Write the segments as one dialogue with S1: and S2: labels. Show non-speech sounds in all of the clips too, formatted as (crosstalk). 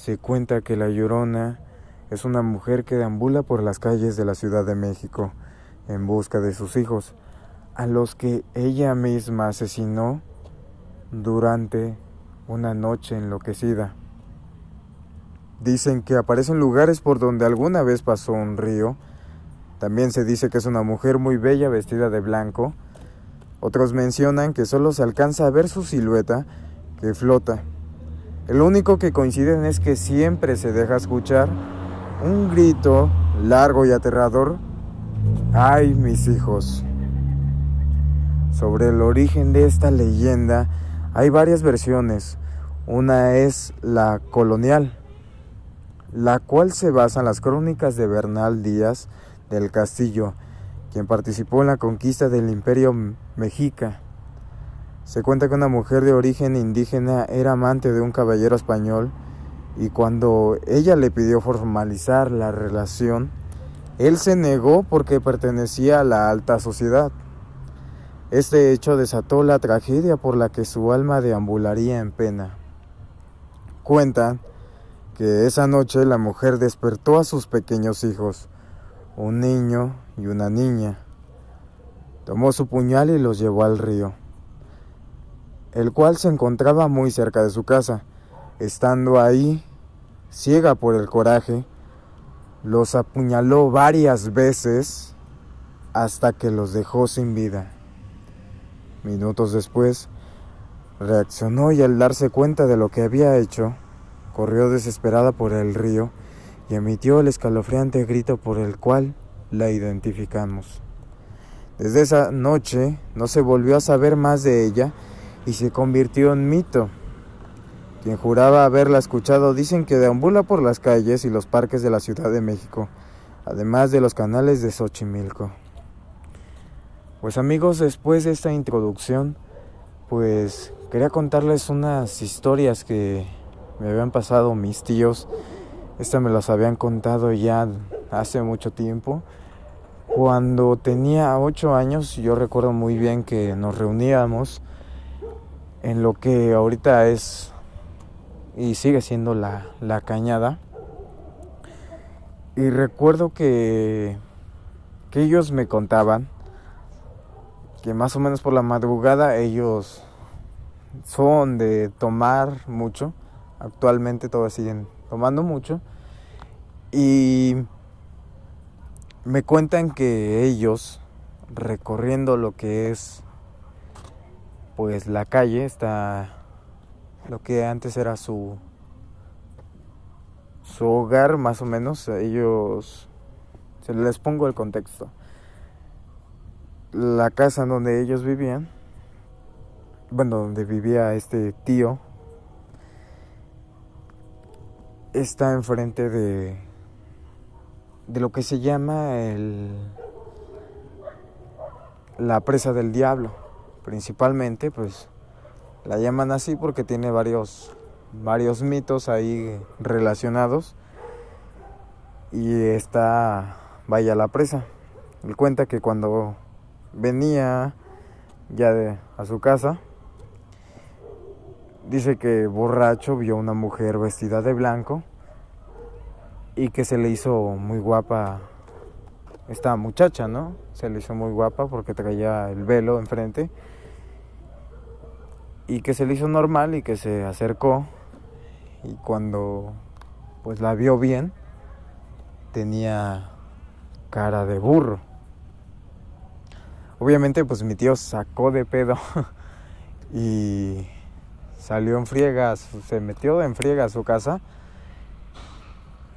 S1: Se cuenta que la Llorona es una mujer que deambula por las calles de la Ciudad de México en busca de sus hijos, a los que ella misma asesinó durante una noche enloquecida. Dicen que aparece en lugares por donde alguna vez pasó un río. También se dice que es una mujer muy bella vestida de blanco. Otros mencionan que solo se alcanza a ver su silueta que flota. El único que coinciden es que siempre se deja escuchar un grito largo y aterrador. ¡Ay, mis hijos! Sobre el origen de esta leyenda hay varias versiones. Una es la colonial, la cual se basa en las crónicas de Bernal Díaz del Castillo, quien participó en la conquista del imperio mexica. Se cuenta que una mujer de origen indígena era amante de un caballero español y cuando ella le pidió formalizar la relación, él se negó porque pertenecía a la alta sociedad. Este hecho desató la tragedia por la que su alma deambularía en pena. Cuentan que esa noche la mujer despertó a sus pequeños hijos, un niño y una niña. Tomó su puñal y los llevó al río, el cual se encontraba muy cerca de su casa. Estando ahí, ciega por el coraje, los apuñaló varias veces hasta que los dejó sin vida. Minutos después, reaccionó y al darse cuenta de lo que había hecho, corrió desesperada por el río y emitió el escalofriante grito por el cual la identificamos. Desde esa noche no se volvió a saber más de ella y se convirtió en mito. Quien juraba haberla escuchado dicen que deambula por las calles y los parques de la Ciudad de México, además de los canales de Xochimilco. Pues amigos, después de esta introducción, pues quería contarles unas historias que me habían pasado mis tíos. Estas me las habían contado ya hace mucho tiempo. Cuando tenía ocho años, yo recuerdo muy bien que nos reuníamos en lo que ahorita es y sigue siendo la, la cañada. Y recuerdo que, que ellos me contaban que más o menos por la madrugada ellos son de tomar mucho actualmente todos siguen tomando mucho y me cuentan que ellos recorriendo lo que es pues la calle está lo que antes era su su hogar más o menos ellos se les pongo el contexto la casa donde ellos vivían bueno donde vivía este tío está enfrente de, de lo que se llama el, la presa del diablo. Principalmente, pues la llaman así porque tiene varios, varios mitos ahí relacionados. Y está, vaya la presa. Él cuenta que cuando venía ya de, a su casa, Dice que borracho vio una mujer vestida de blanco y que se le hizo muy guapa esta muchacha, ¿no? Se le hizo muy guapa porque traía el velo enfrente y que se le hizo normal y que se acercó y cuando pues la vio bien tenía cara de burro. Obviamente pues mi tío sacó de pedo (laughs) y salió en friega, se metió en friega a su casa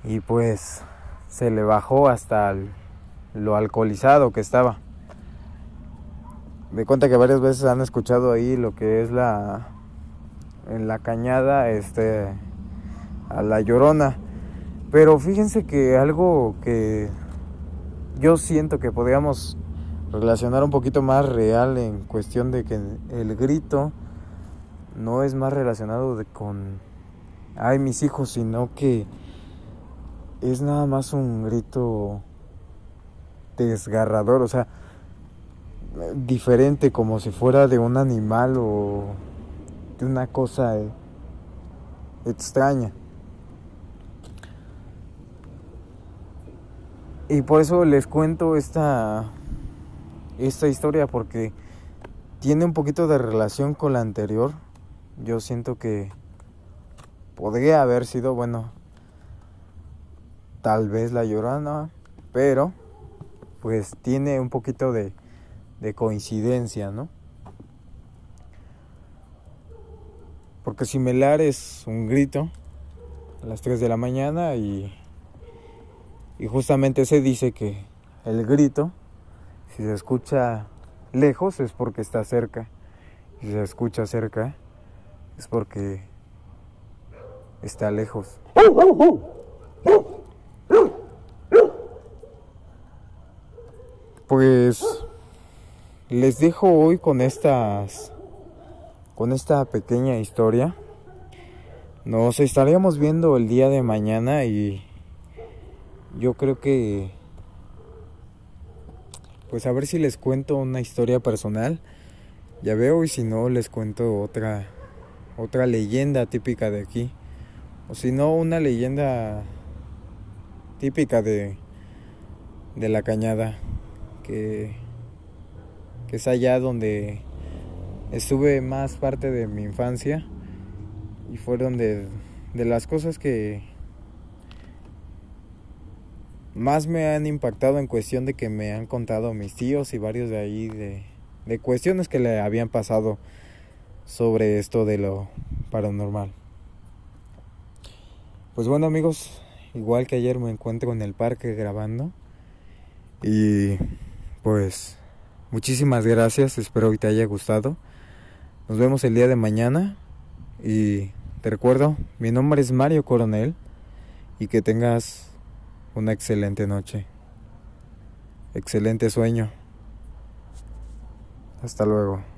S1: y pues se le bajó hasta lo alcoholizado que estaba. Me cuenta que varias veces han escuchado ahí lo que es la en la cañada este a la llorona. Pero fíjense que algo que yo siento que podríamos relacionar un poquito más real en cuestión de que el grito no es más relacionado con, ay, mis hijos, sino que es nada más un grito desgarrador, o sea, diferente, como si fuera de un animal o de una cosa eh, extraña. Y por eso les cuento esta, esta historia, porque tiene un poquito de relación con la anterior. Yo siento que podría haber sido, bueno, tal vez la llorona, pero pues tiene un poquito de, de coincidencia, ¿no? Porque similar es un grito a las 3 de la mañana y, y justamente se dice que el grito, si se escucha lejos es porque está cerca. Si se escucha cerca es porque está lejos. Pues les dejo hoy con estas con esta pequeña historia. Nos estaríamos viendo el día de mañana y yo creo que pues a ver si les cuento una historia personal. Ya veo y si no les cuento otra otra leyenda típica de aquí. O si no una leyenda típica de de la cañada que es allá donde estuve más parte de mi infancia y fueron de, de las cosas que más me han impactado en cuestión de que me han contado mis tíos y varios de ahí de, de cuestiones que le habían pasado sobre esto de lo paranormal. Pues bueno amigos, igual que ayer me encuentro en el parque grabando y pues muchísimas gracias, espero que te haya gustado. Nos vemos el día de mañana y te recuerdo, mi nombre es Mario Coronel y que tengas una excelente noche. Excelente sueño. Hasta luego.